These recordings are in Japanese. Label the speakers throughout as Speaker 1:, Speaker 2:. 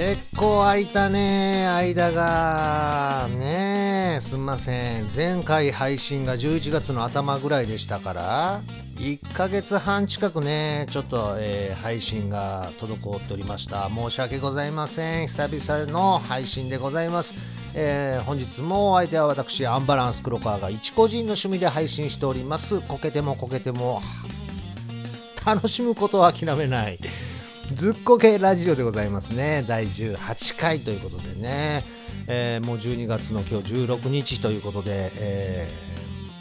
Speaker 1: 結構空いたね間が。ねすんません。前回配信が11月の頭ぐらいでしたから1ヶ月半近くねちょっと、えー、配信が滞っておりました。申し訳ございません。久々の配信でございます。えー、本日もお相手は私アンバランス黒川が一個人の趣味で配信しております。こけてもこけても楽しむことは諦めない。ずっこけラジオでございますね。第18回ということでね、えー、もう12月の今日16日ということで、え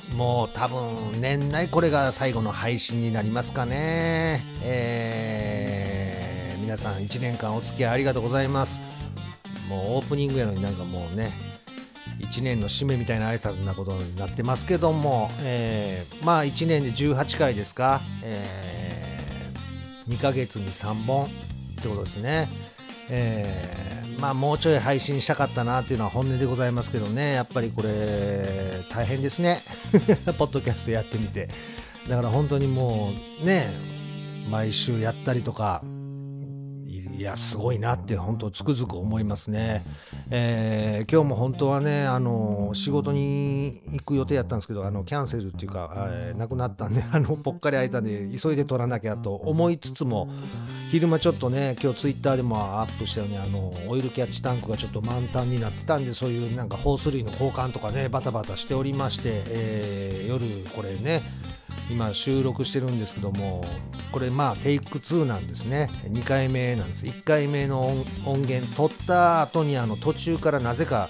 Speaker 1: ー、もう多分年内これが最後の配信になりますかね、えー、皆さん1年間お付き合いありがとうございます。もうオープニングやのになんかもうね1年の締めみたいな挨拶なことになってますけども、えー、まあ1年で18回ですか、え、2ヶ月に3本ってことですね。えー、まあもうちょい配信したかったなっていうのは本音でございますけどね、やっぱりこれ大変ですね。ポッドキャストやってみて。だから本当にもうね、毎週やったりとか、いや、すごいなって本当つくづく思いますね。えー、今日も本当はね、あの、仕事に行く予定やったんですけど、あの、キャンセルっていうか、えー、なくなったんで、あの、ぽっかり空いたんで、急いで取らなきゃと思いつつも、昼間ちょっとね、今日ツイッターでもアップしたように、あの、オイルキャッチタンクがちょっと満タンになってたんで、そういうなんかホース類の交換とかね、バタバタしておりまして、えー、夜これね、今収録してるんですけどもこれまあテイク2なんですね。2回目なんです。1回目の音源取った後にあの途中からなぜか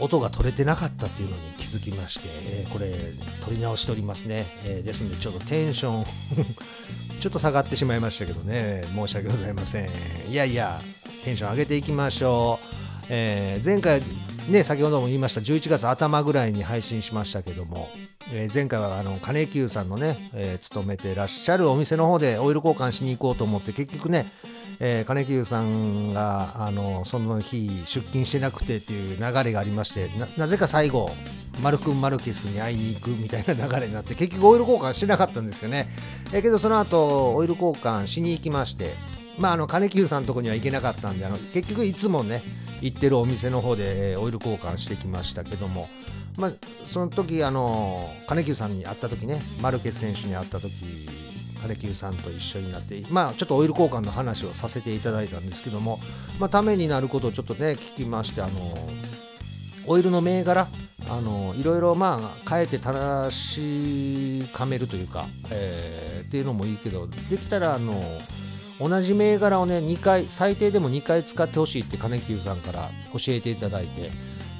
Speaker 1: 音が取れてなかったっていうのに気づきまして、えー、これ取り直しておりますね、えー、ですのでちょっとテンション ちょっと下がってしまいましたけどね。申し訳ございません。いやいやテンション上げていきましょう、えー、前回ね先ほども言いました11月頭ぐらいに配信しましたけどもえー、前回はあの金久さんのね、えー、勤めてらっしゃるお店の方でオイル交換しに行こうと思って結局ね、えー、金久さんがあのその日出勤してなくてっていう流れがありましてなぜか最後マルクン・マルケスに会いに行くみたいな流れになって結局オイル交換してなかったんですよね、えー、けどその後オイル交換しに行きましてまああの金久さんのとこには行けなかったんであの結局いつもね行ってるお店の方でオイル交換してきましたけどもまあ、その時あの金久さんに会った時ねマルケス選手に会った時金久さんと一緒になってまあちょっとオイル交換の話をさせていただいたんですけども、まあ、ためになることをちょっとね聞きましてあのオイルの銘柄あのいろいろまあ変えて正しかめるというか、えー、っていうのもいいけどできたらあの同じ銘柄をね2回最低でも2回使ってほしいって金久さんから教えていただいて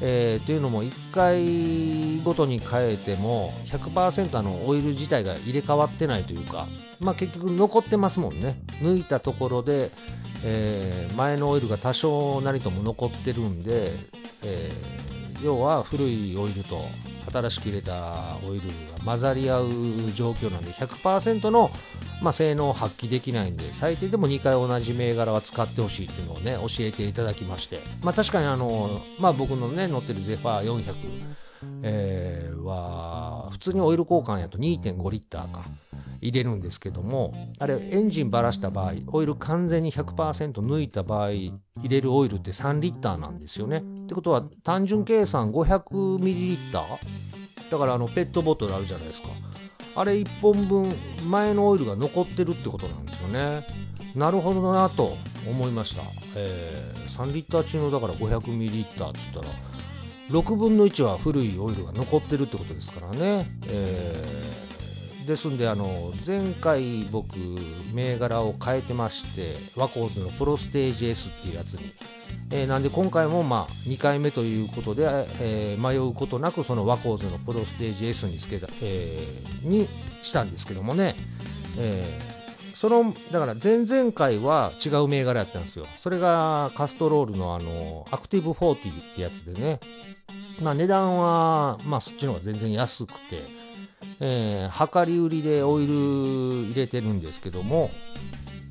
Speaker 1: えー、というのも1回ごとに変えても100%あのオイル自体が入れ替わってないというか、まあ、結局残ってますもんね。抜いたところで、えー、前のオイルが多少なりとも残ってるんで、えー、要は古いオイルと新しく入れたオイルが混ざり合う状況なんで100%のまあ、性能を発揮できないんで最低でも2回同じ銘柄は使ってほしいっていうのをね教えていただきまして、まあ、確かにあの、まあ、僕のね乗ってるゼファー400、えー、は普通にオイル交換やと2.5リッターか入れるんですけどもあれエンジンばらした場合オイル完全に100%抜いた場合入れるオイルって3リッターなんですよね。ってことは単純計算500ミリリッター？だからあのペットボトルあるじゃないですか。あれ1本分前のオイルが残ってるってことなんですよね。なるほどなと思いました、えー、3リッター中のだから 500ml っつったら6分の1は古いオイルが残ってるってことですからね、えー、ですんであの前回僕銘柄を変えてましてワコーズのプロステージ S っていうやつに。えー、なんで今回もまあ2回目ということで、えー、迷うことなくそのワコーズのプロステージ S につけた、えー、にしたんですけどもね、えー、そのだから前々回は違う銘柄やったんですよ。それがカストロールのあのアクティブ40ってやつでね。まあ値段はまあそっちの方が全然安くて、えー、量り売りでオイル入れてるんですけども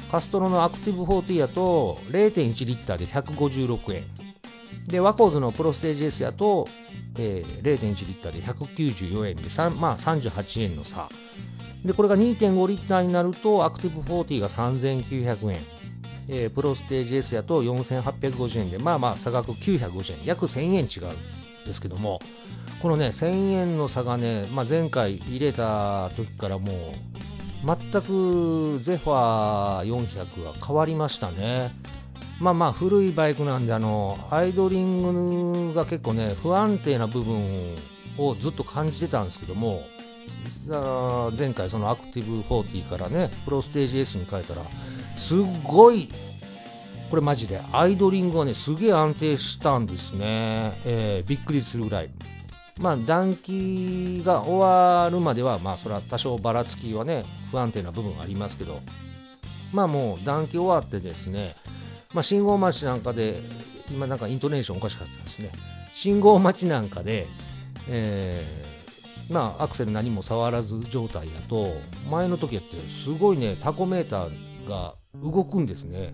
Speaker 1: カストロのアクティブ40やと0.1リッターで156円。でワコーズのプロステージ S やと、えー、0.1リッターで194円でまあ、38円の差。でこれが2.5リッターになるとアクティブ40が3900円。えー、プロステージ S やと4850円で、まあまあ差額950円、約1000円違うんですけども、このね、1000円の差がね、まあ、前回入れた時からもう、全くゼファー400は変わりましたね。まあまあ古いバイクなんであのアイドリングが結構ね不安定な部分をずっと感じてたんですけども実は前回そのアクティブ40からねプロステージ S に変えたらすっごいこれマジでアイドリングはねすげえ安定したんですね、えー、びっくりするぐらいまあ暖気が終わるまではまあそれは多少ばらつきはね不安定な部分ありますけどまあもう暖気終わってですねまあ、信号待ちなんかで、今なんかイントネーションおかしかったですね。信号待ちなんかで、えー、まあ、アクセル何も触らず状態だと、前の時ってすごいね、タコメーターが動くんですね。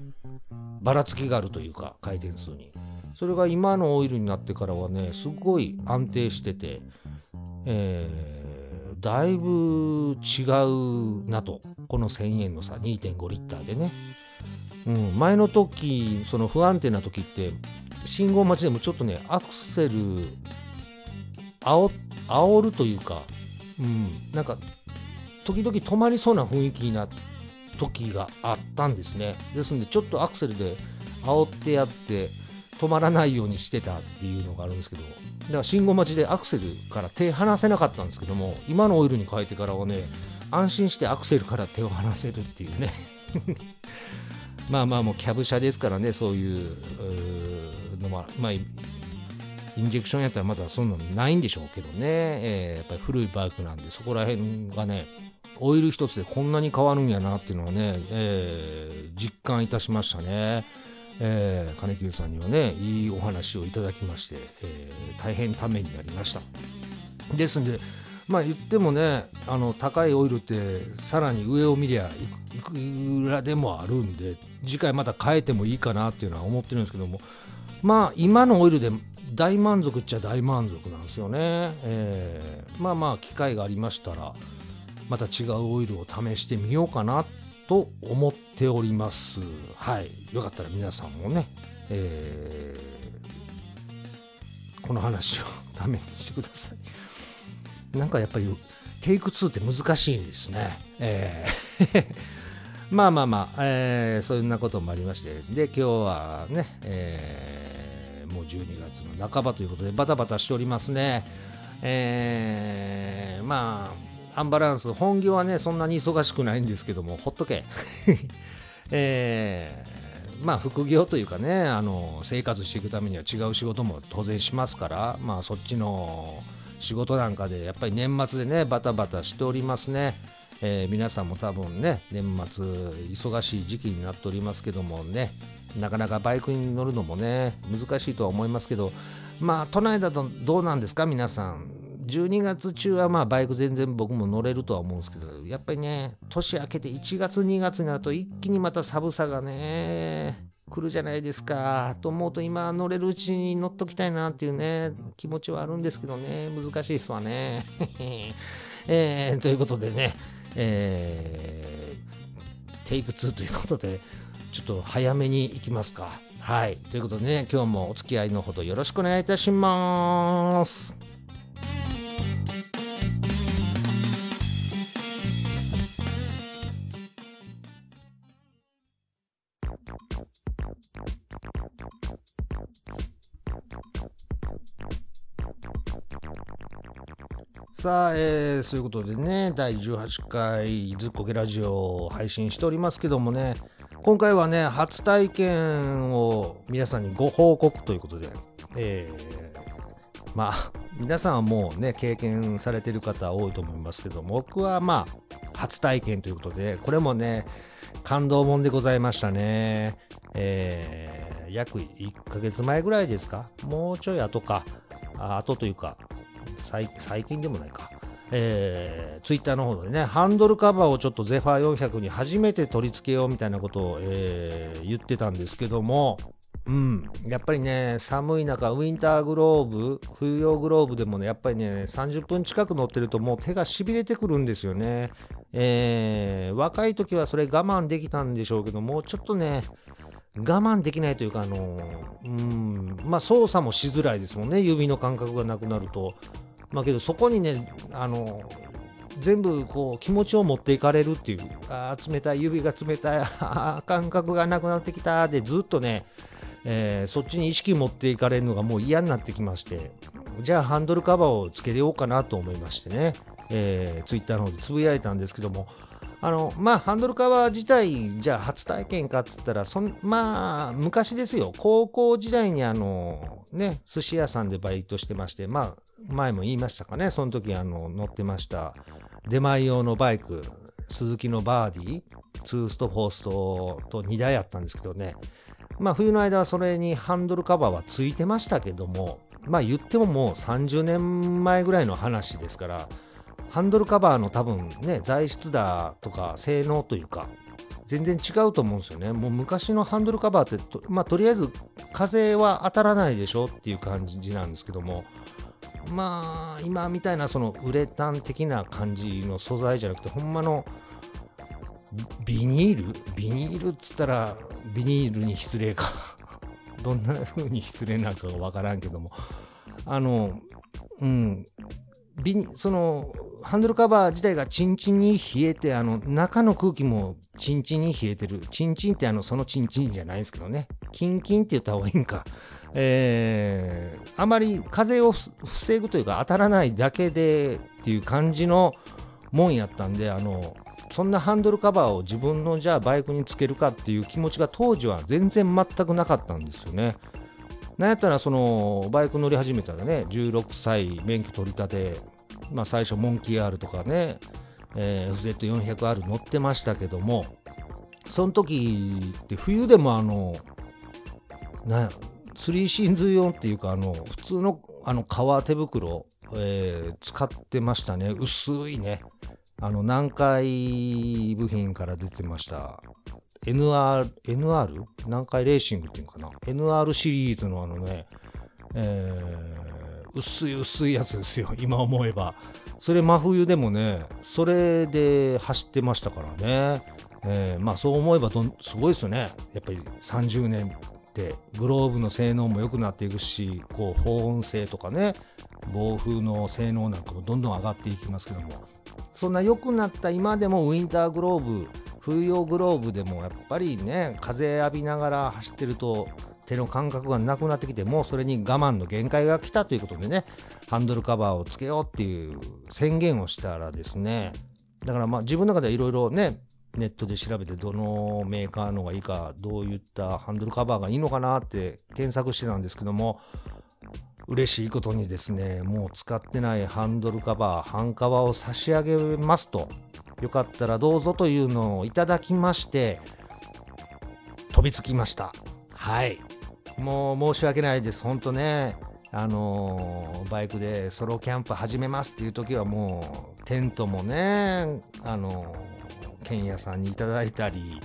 Speaker 1: ばらつきがあるというか、回転数に。それが今のオイルになってからはね、すごい安定してて、えー、だいぶ違うなと。この1000円の差、2.5リッターでね。うん、前の時その不安定な時って信号待ちでもちょっとねアクセルあお煽るというか、うん、なんか時々止まりそうな雰囲気な時があったんですねですんでちょっとアクセルで煽ってやって止まらないようにしてたっていうのがあるんですけどだから信号待ちでアクセルから手離せなかったんですけども今のオイルに変えてからはね安心してアクセルから手を離せるっていうね まあまあもうキャブ車ですからねそういうのもまあインジェクションやったらまだそんなのないんでしょうけどね、えー、やっぱり古いバイクなんでそこら辺がねオイル一つでこんなに変わるんやなっていうのはね、えー、実感いたしましたね。えー、金久さんにはねいいお話をいただきまして、えー、大変ためになりました。ですんでまあ言ってもねあの高いオイルってさらに上を見りゃいくらでもあるんで次回また変えてもいいかなっていうのは思ってるんですけどもまあ今のオイルで大満足っちゃ大満足なんですよね、えー、まあまあ機会がありましたらまた違うオイルを試してみようかなっと思っております。はい。よかったら皆さんもね、えー、この話をためにしてください。なんかやっぱりテイク2って難しいですね。えー。まあまあまあ、えー、そんなこともありまして、で、今日はね、えー、もう12月の半ばということで、バタバタしておりますね。えー、まあ、アンバランス、本業はね、そんなに忙しくないんですけども、ほっとけ。えー、まあ、副業というかね、あの、生活していくためには違う仕事も当然しますから、まあ、そっちの仕事なんかで、やっぱり年末でね、バタバタしておりますね。えー、皆さんも多分ね年末忙しい時期になっておりますけどもねなかなかバイクに乗るのもね難しいとは思いますけどまあ都内だとどうなんですか？皆さん12月中はまあバイク全然僕も乗れるとは思うんですけどやっぱりね年明けて1月2月になると一気にまた寒さがね来るじゃないですかと思うと今乗れるうちに乗っときたいなっていうね気持ちはあるんですけどね難しいですわね。えー、ということでねえー、テイク2ということで、ちょっと早めに行きますか。はい。ということでね、今日もお付き合いのほどよろしくお願いいたします。さあ、えー、そういうことでね、第18回ずっこけラジオを配信しておりますけどもね、今回はね、初体験を皆さんにご報告ということで、えー、まあ、皆さんはもうね、経験されてる方多いと思いますけども、僕はまあ、初体験ということで、これもね、感動もんでございましたね。えー、約1ヶ月前ぐらいですか？もうちょい後か。あ後というか、最近でもないか。えー、ツイッターの方でね、ハンドルカバーをちょっとゼファー400に初めて取り付けようみたいなことを、えー、言ってたんですけども、うん、やっぱりね、寒い中、ウィンターグローブ、冬用グローブでもね、やっぱりね、30分近く乗ってるともう手がしびれてくるんですよね。えー、若い時はそれ我慢できたんでしょうけど、もうちょっとね、我慢できないというかあのうんまあ操作もしづらいですもんね。指の感覚がなくなると。まあけどそこにねあの全部こう気持ちを持っていかれるっていうあ冷たい指が冷たい 感覚がなくなってきたでずっとね、えー、そっちに意識持っていかれるのがもう嫌になってきましてじゃあハンドルカバーをつけようかなと思いましてね、えー、ツイッターの方でつぶやいたんですけどもあのまあハンドルカバー自体じゃあ初体験かっつったらそんまあ昔ですよ。高校時代にあのね寿司屋さんでバイトしてましてまあ前も言いましたかね。その時あの乗ってました。出前用のバイク鈴木のバーディー2ストフォーストと2台あったんですけどね。まあ冬の間はそれにハンドルカバーはついてましたけどもまあ言ってももう30年前ぐらいの話ですからハンドルカバーの多分ね材質だとか性能というか全然違うと思うんですよね。もう昔のハンドルカバーってとまあとりあえず風は当たらないでしょっていう感じなんですけどもまあ今みたいなそのウレタン的な感じの素材じゃなくてほんまのビニール？ビニールっつったらビニールに失礼か。どんな風に失礼なのかがわからんけども。あのうん。ビそのハンドルカバー自体がチンチンに冷えて、あの、中の空気もチンチンに冷えてる。チンチンってあの、そのチンチンじゃないですけどね。キンキンって言った方がいいんか。えー、あまり風を防ぐというか当たらないだけでっていう感じのもんやったんで、あの、そんなハンドルカバーを自分のじゃあバイクにつけるかっていう気持ちが当時は全然全くなかったんですよね。なんやったらそのバイク乗り始めたらね16歳免許取り立てまあ、最初モンキー R とかね、えー、FZ400R 乗ってましたけどもその時って冬でもあのな3シーンズ用っていうかあの普通のあの革手袋、えー、使ってましたね。薄いね。あの南海部品から出てました。NR、NR? 南海レーシングっていうのかな ?NR シリーズのあのね、えー薄い薄いやつですよ。今思えば。それ真冬でもねそれで走ってましたからね、えー、まあそう思えばどんすごいですよね。やっぱり30年って。グローブの性能も良くなっていくしこう保温性とかね。暴風の性能なんかもどんどん上がっていきますけども。そんな良くなった今でもウィンターグローブ冬用グローブでもやっぱりね風浴びながら走ってると手の感覚がなくなってきてもうそれに我慢の限界が来たということでねハンドルカバーをつけようっていう宣言をしたらですねだからまあ自分の中ではいろいろねネットで調べてどのメーカーのがいいかどういったハンドルカバーがいいのかなって検索してたんですけども嬉しいことにですねもう使ってないハンドルカバー半カバーを差し上げますとよかったらどうぞというのをいただきまして飛びつきましたはいもう申し訳ないです、本当ね。あのー、バイクでソロキャンプ始めますっていう時はもうテントもね、あのー、ケンヤさんにいただいたり、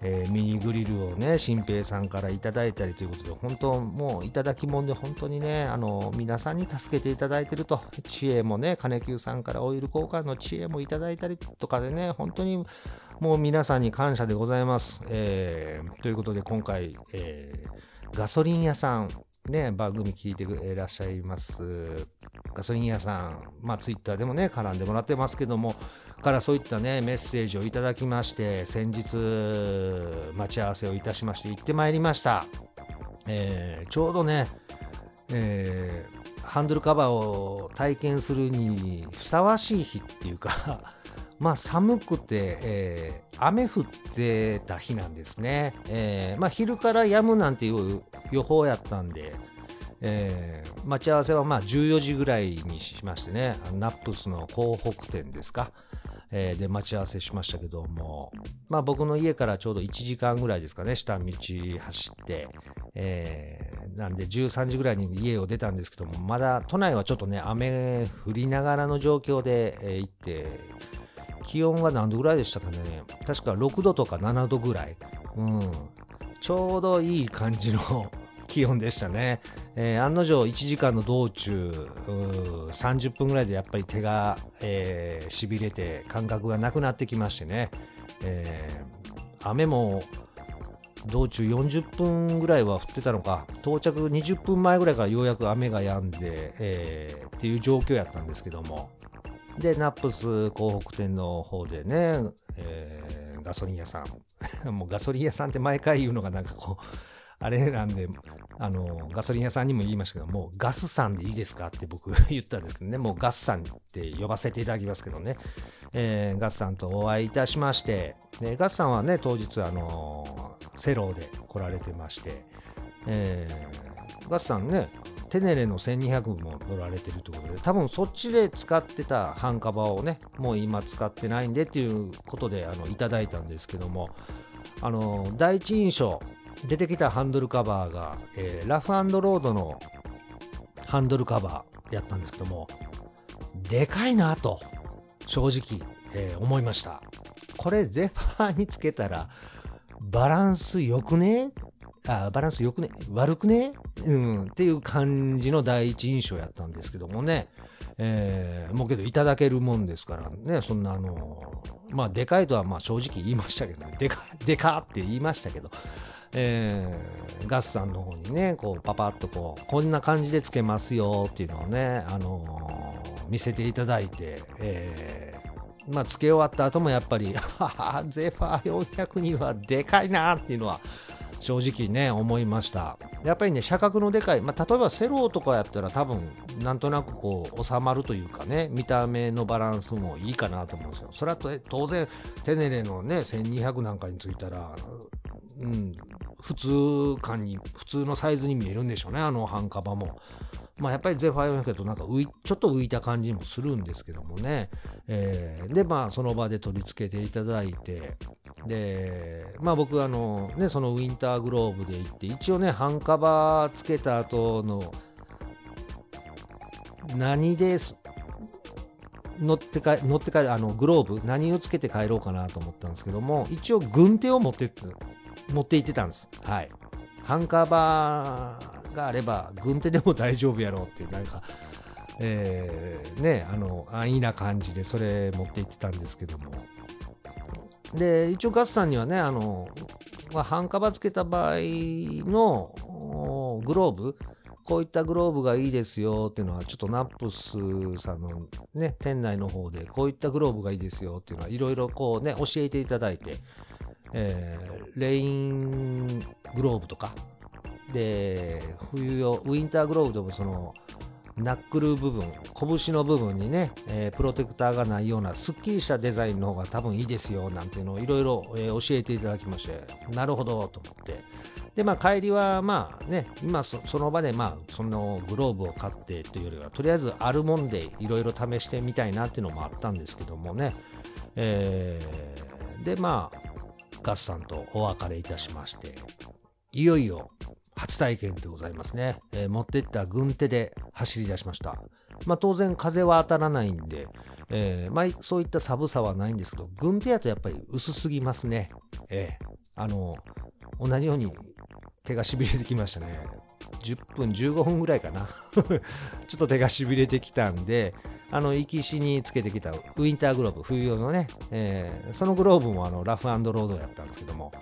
Speaker 1: えー、ミニグリルをね、新平さんからいただいたりということで、本当もういただきもんで本当にね、あの皆さんに助けていただいてると、知恵もね、金久さんからオイル交換の知恵もいただいたりとかでね、本当にもう皆さんに感謝でございます。えー、ということで今回、えーガソリン屋さん、ね、番組聞いていらっしゃいます。ガソリン屋さん、まあ、ツイッターでもね、絡んでもらってますけども、からそういったね、メッセージをいただきまして、先日、待ち合わせをいたしまして、行ってまいりました。えー、ちょうどね、えー、ハンドルカバーを体験するにふさわしい日っていうか まあ寒くて、えー、雨降ってた日なんですね。えー、まあ昼から止むなんていう予報やったんで、えー、待ち合わせはまあ14時ぐらいにしましてね、ナップスの港北店ですか。えー、で待ち合わせしましたけども、まあ僕の家からちょうど1時間ぐらいですかね、下道走って、えー、なんで13時ぐらいに家を出たんですけども、まだ都内はちょっとね、雨降りながらの状況で、えー、行って、気温が何度ぐらいでしたかね。確か6度とか7度ぐらい、うん、ちょうどいい感じの気温でしたね、えー、案の定1時間の道中30分ぐらいでやっぱり手が、えー、しびれて感覚がなくなってきましてね、えー、雨も道中40分ぐらいは降ってたのか。到着20分前ぐらいからようやく雨が止んで、えー、っていう状況やったんですけども。でナップス港北店の方でね、えー、ガソリン屋さん。もうガソリン屋さんって毎回言うのがなんかこうあれなんで、あの、ガソリン屋さんにも言いましたけど、もうガスさんでいいですかって僕 言ったんですけどね、もうガスさんって呼ばせていただきますけどね、えー、ガスさんとお会いいたしまして、でガスさんはね、当日、あのセローで来られてまして、えー、ガスさんね、テネレの1200も乗られてるということで、多分そっちで使ってた半カバをね、もう今使ってないんでっていうことであのいただいたんですけども、あの第一印象、出てきたハンドルカバーが、えー、ラフロードのハンドルカバーやったんですけども、でかいなと、正直、えー、思いました。これゼファーにつけたら、バランス良くね？あバランス良くね？悪くね？うん、っていう感じの第一印象やったんですけどもね、えー、もうけどいただけるもんですからね、そんなあのまあでかいとはまあ正直言いましたけど、でか、でかって言いましたけど、えー、ガスさんの方にね、こうパパッとこう、こんな感じでつけますよっていうのをね、あのー、見せていただいて、えー、まあ、つけ終わった後もやっぱり、ははゼファー400にはでかいなっていうのは、正直ね、思いました。やっぱりね、車格のでかい、まあ、例えばセローとかやったら多分、なんとなくこう、収まるというかね、見た目のバランスもいいかなと思うんですよ。それは当然、テネレのね、1200なんかについたら、うん、普通感に、普通のサイズに見えるんでしょうね、あの半カバも。まあ、やっぱりゼファー400だとなんか浮い、ちょっと浮いた感じもするんですけどもね。えー、で、まあ、その場で取り付けていただいて、で、まあ僕、あの、ね、そのウィンターグローブで行って、一応ね、半カバーつけた後の、何です乗ってか乗って帰るあのグローブ何をつけて帰ろうかなと思ったんですけども一応軍手を持って持って行ってたんです。はい。ハンカバーがあれば、軍手でも大丈夫やろうっていう、なんか、えー、ね、あの、安易な感じでそれ持って行ってたんですけども。で、一応ガスさんにはね、あの、まあ、ハンカバーつけた場合のグローブ、こういったグローブがいいですよっていうのは、ちょっとナップスさんのね、店内の方で、こういったグローブがいいですよっていうのは、いろいろこうね、教えていただいて、えー、レイングローブとか、で、冬用、ウィンターグローブでもその、ナックル部分、拳の部分にね、えー、プロテクターがないようなすっきりしたデザインの方が多分いいですよなんていうのをいろいろ教えていただきまして、なるほどと思って。で、まあ帰りはまあね、今その場でまあそのグローブを買ってというよりは、とりあえずあるもんでいろいろ試してみたいなっていうのもあったんですけどもね。えー、で、まあ、ガスさんとお別れいたしまして、いよいよ初体験でございますね。えー、持ってった軍手で走り出しました。まあ当然風は当たらないんで、えー、まあそういった寒さはないんですけど、軍手やとやっぱり薄すぎますね。えー、あの、同じように手がしびれてきましたね。10分、15分ぐらいかな。ちょっと手がしびれてきたんで、あの、行きしにつけてきたウィンターグローブ、冬用のね、えー、そのグローブもあのラフロードやったんですけども、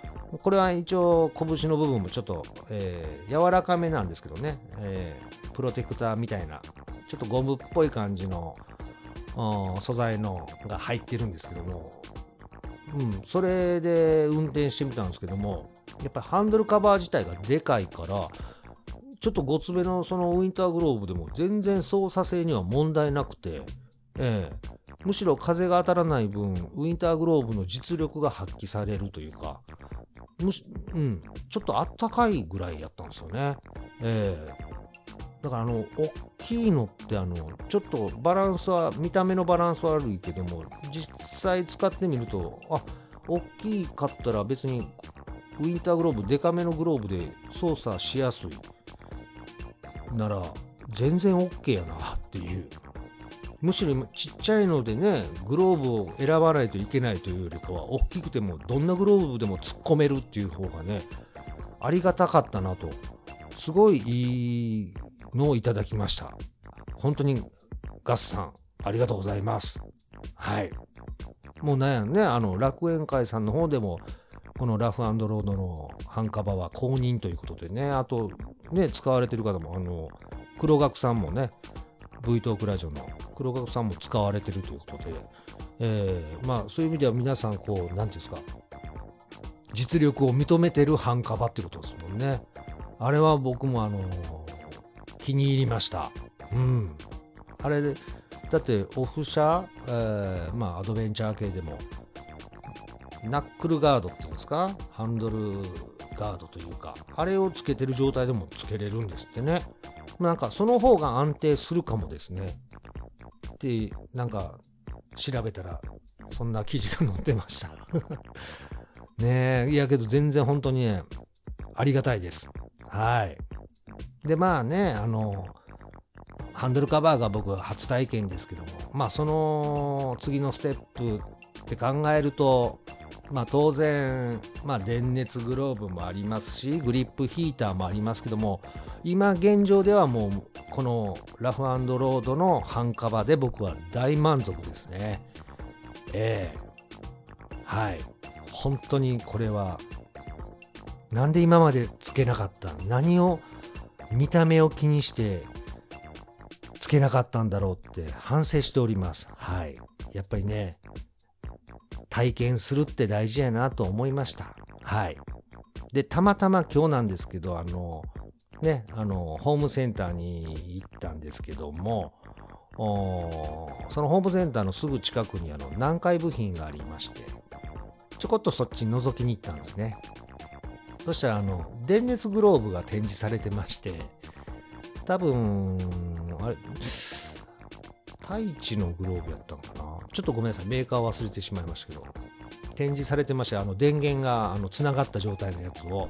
Speaker 1: これは一応拳の部分もちょっと、えー、柔らかめなんですけどね、えー、プロテクターみたいな、ちょっとゴムっぽい感じの素材のが入ってるんですけども、うん、それで運転してみたんですけども、やっぱりハンドルカバー自体がでかいから、ちょっとごつめのそのウィンターグローブでも全然操作性には問題なくて、ええ、むしろ風が当たらない分、ウィンターグローブの実力が発揮されるというか、むし、うん、ちょっとあったかいぐらいやったんですよね。ええだからあの、大きいのってあの、ちょっとバランスは、見た目のバランス悪いけども、実際使ってみると、あ、大きかったら別にウィンターグローブ、デカめのグローブで操作しやすい。なら全然 OK やなっていう。むしろちっちゃいのでねグローブを選ばないといけないというよりかは大きくてもどんなグローブでも突っ込めるっていう方がねありがたかったなとすごいいいのをいただきました。本当にガスさんありがとうございます。はい。もうなんやねあの楽園会さんの方でもこのラフロードの半カバは公認ということでね、あと、ね、使われてる方も、あの、黒学さんもね、V トークラジオの黒学さんも使われてるということで、えー、まあそういう意味では皆さんこう何ていうんですか実力を認めてる半カバってことですもんね。あれは僕もあのー、気に入りました。うん。あれでだってオフ車、えー、まあアドベンチャー系でもナックルガードっていうんですか？ハンドルガードというかあれをつけてる状態でもつけれるんですってね。なんかその方が安定するかもですね。ってなんか調べたらそんな記事が載ってました。ねえいやけど全然本当にねありがたいです。はい。でまあねあのハンドルカバーが僕は初体験ですけどもまあその次のステップって考えるとまあ当然、まあ電熱グローブもありますし、グリップヒーターもありますけども、今現状ではもうこのラフロードの半カバーで僕は大満足ですね。ええー、はい。本当にこれは、なんで今までつけなかった何を見た目を気にしてつけなかったんだろうって反省しております。はい。やっぱりね、体験するって大事やなと思いました。はい。で、たまたま今日なんですけど、あの、ね、あの、ホームセンターに行ったんですけども、そのホームセンターのすぐ近くにあの南海部品がありまして、ちょこっとそっちに覗きに行ったんですね。そしたら、あの、電熱グローブが展示されてまして、多分、あれ、太一のグローブやったんかな？ちょっとごめんなさい、メーカー忘れてしまいましたけど、展示されてまして、あの電源があのつながった状態のやつを、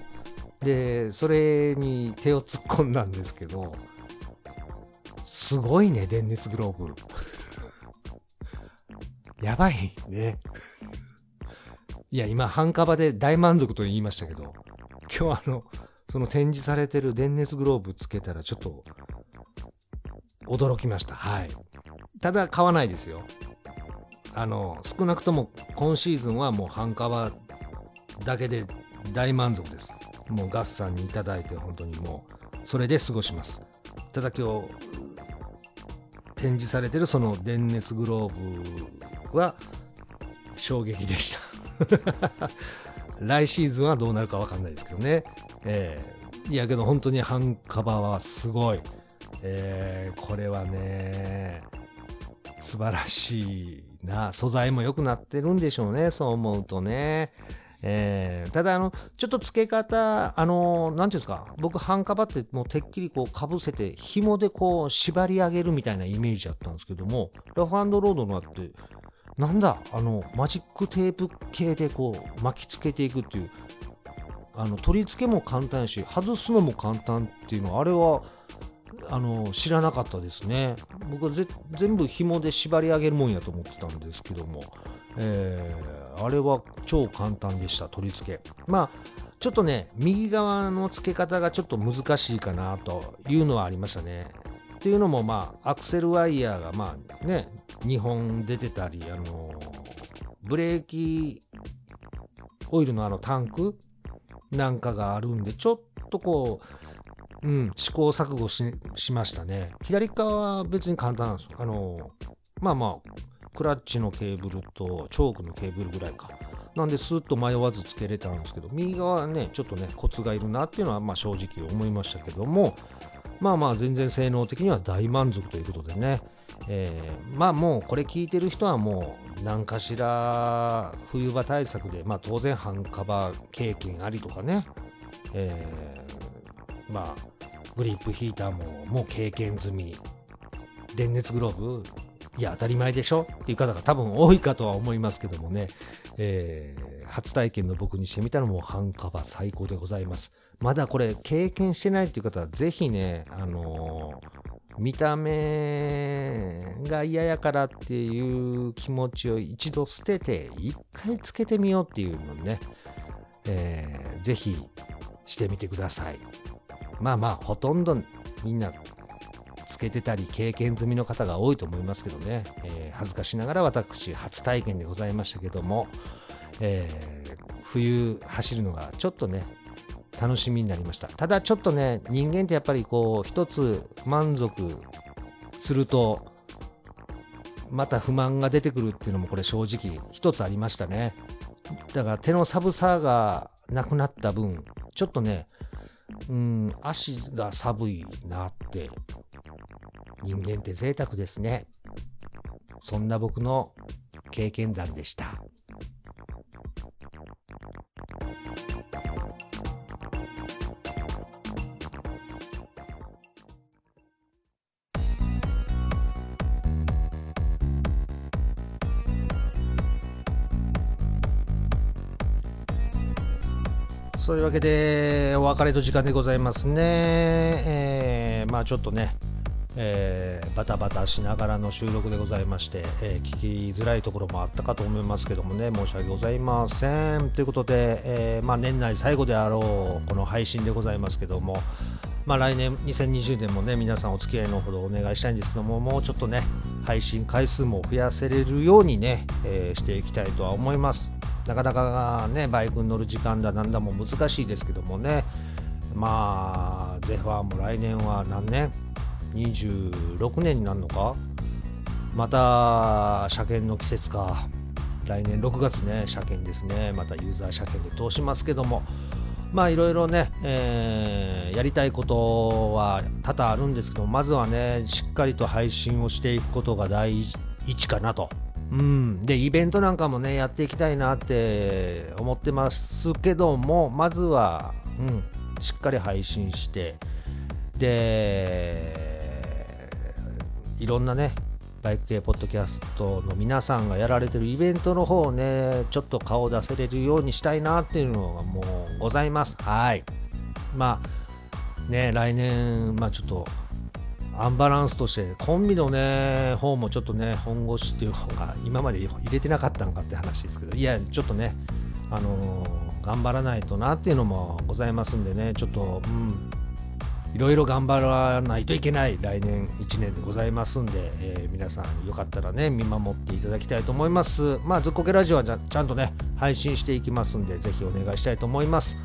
Speaker 1: で、それに手を突っ込んだんですけど、すごいね、電熱グローブ。やばいね。いや、今、半カバで大満足と言いましたけど、今日あの、その展示されてる電熱グローブつけたらちょっと驚きました。はい。ただ買わないですよ。あの少なくとも今シーズンはもう半カバだけで大満足です。もうガスさんにいただいて本当にもうそれで過ごします。ただ今日展示されてるその電熱グローブは衝撃でした。来シーズンはどうなるか分かんないですけどね、えー、いやけど本当に半カバはすごい、えー、これはね素晴らしいな素材も良くなってるんでしょうねそう思うとね。えー、ただあのちょっと付け方あの何ていうんですか僕半カバってもうてっきりこうかぶせて紐でこう縛り上げるみたいなイメージだったんですけどもラフロードのあってなんだあのマジックテープ系でこう巻きつけていくっていうあの取り付けも簡単やし外すのも簡単っていうのはあれはあの知らなかったですね。僕は全部紐で縛り上げるもんやと思ってたんですけども、えー、あれは超簡単でした取り付け。まあちょっとね右側の付け方がちょっと難しいかなというのはありましたね。っていうのもまあアクセルワイヤーがまあね2本出てたりあのブレーキオイルのあのタンクなんかがあるんでちょっとこううん、試行錯誤ししましたね。左側は別に簡単なんですよ。あの、まあまあ、クラッチのケーブルとチョークのケーブルぐらいか。なんでスッと迷わずつけれたんですけど、右側はね、ちょっとね、コツがいるなっていうのは、まあ正直思いましたけども、まあまあ全然性能的には大満足ということでね、えー、まあもうこれ聞いてる人はもう何かしら冬場対策で、まあ当然半カバー経験ありとかね、えー、まあグリップヒーターももう経験済み。電熱グローブ？いや当たり前でしょ？っていう方が多分多いかとは思いますけどもね、えー、初体験の僕にしてみたらもう半カバ最高でございます。まだこれ経験してないっていう方はぜひねあのー、見た目が嫌やからっていう気持ちを一度捨てて一回つけてみようっていうのね、えー、ぜひしてみてください。まあまあほとんどみんなつけてたり経験済みの方が多いと思いますけどね、えー、恥ずかしながら私初体験でございましたけども、えー、冬走るのがちょっとね楽しみになりました。ただちょっとね人間ってやっぱりこう一つ満足するとまた不満が出てくるっていうのもこれ正直一つありましたね。だから手の寒さがなくなった分ちょっとねうん足が寒いなって。人間って贅沢ですね。そんな僕の経験談でした。そういうわけでお別れの時間でございますね。えー、まあちょっとね、えー、バタバタしながらの収録でございまして、えー、聞きづらいところもあったかと思いますけどもね申し訳ございませんということで、えー、まあ、年内最後であろうこの配信でございますけども、まあ、来年2020年もね皆さんお付き合いのほどお願いしたいんですけどももうちょっとね配信回数も増やせれるようにね、えしていきたいとは思いますなかなかねバイクに乗る時間だなんだも難しいですけどもね。まあゼファーも来年は何年？26年になるのか？また車検の季節か。来年6月ね車検ですね。またユーザー車検で通しますけども。まあいろいろね、えー、やりたいことは多々あるんですけどまずはねしっかりと配信をしていくことが第一かなと。うん、でイベントなんかもねやっていきたいなって思ってますけどもまずは、うん、しっかり配信してでいろんなねバイク系ポッドキャストの皆さんがやられてるイベントの方をねちょっと顔を出せれるようにしたいなっていうのがもうございます。はい。まあね来年まあちょっとアンバランスとしてコンビのね方もちょっとね本腰っていう方が今まで入れてなかったのかって話ですけどいやちょっとねあのー、頑張らないとなっていうのもございますんでねちょっとうんいろいろ頑張らないといけない来年1年でございますんで、えー、皆さんよかったらね見守っていただきたいと思います。まあずっこけラジオはちゃんとね配信していきますんでぜひお願いしたいと思います。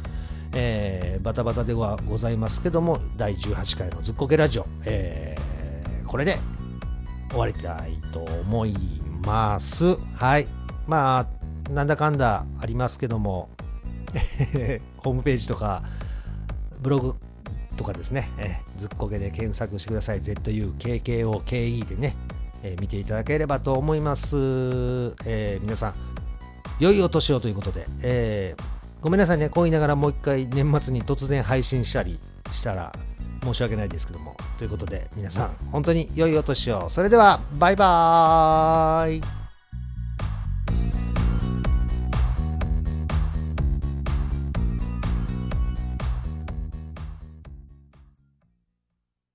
Speaker 1: えー、バタバタではございますけども第18回のずっこけラジオ、えー、これで終わりたいと思います。はい。まあなんだかんだありますけども ホームページとかブログとかですね、えー、ずっこけで検索してください。ZUKKOKE でね、えー、見ていただければと思います、えー、皆さん良いお年をということで、えーごめんなさいね、こう言いながらもう一回年末に突然配信したりしたら申し訳ないですけども。ということで、皆さん、本当に良いお年を。それでは、バイバーイ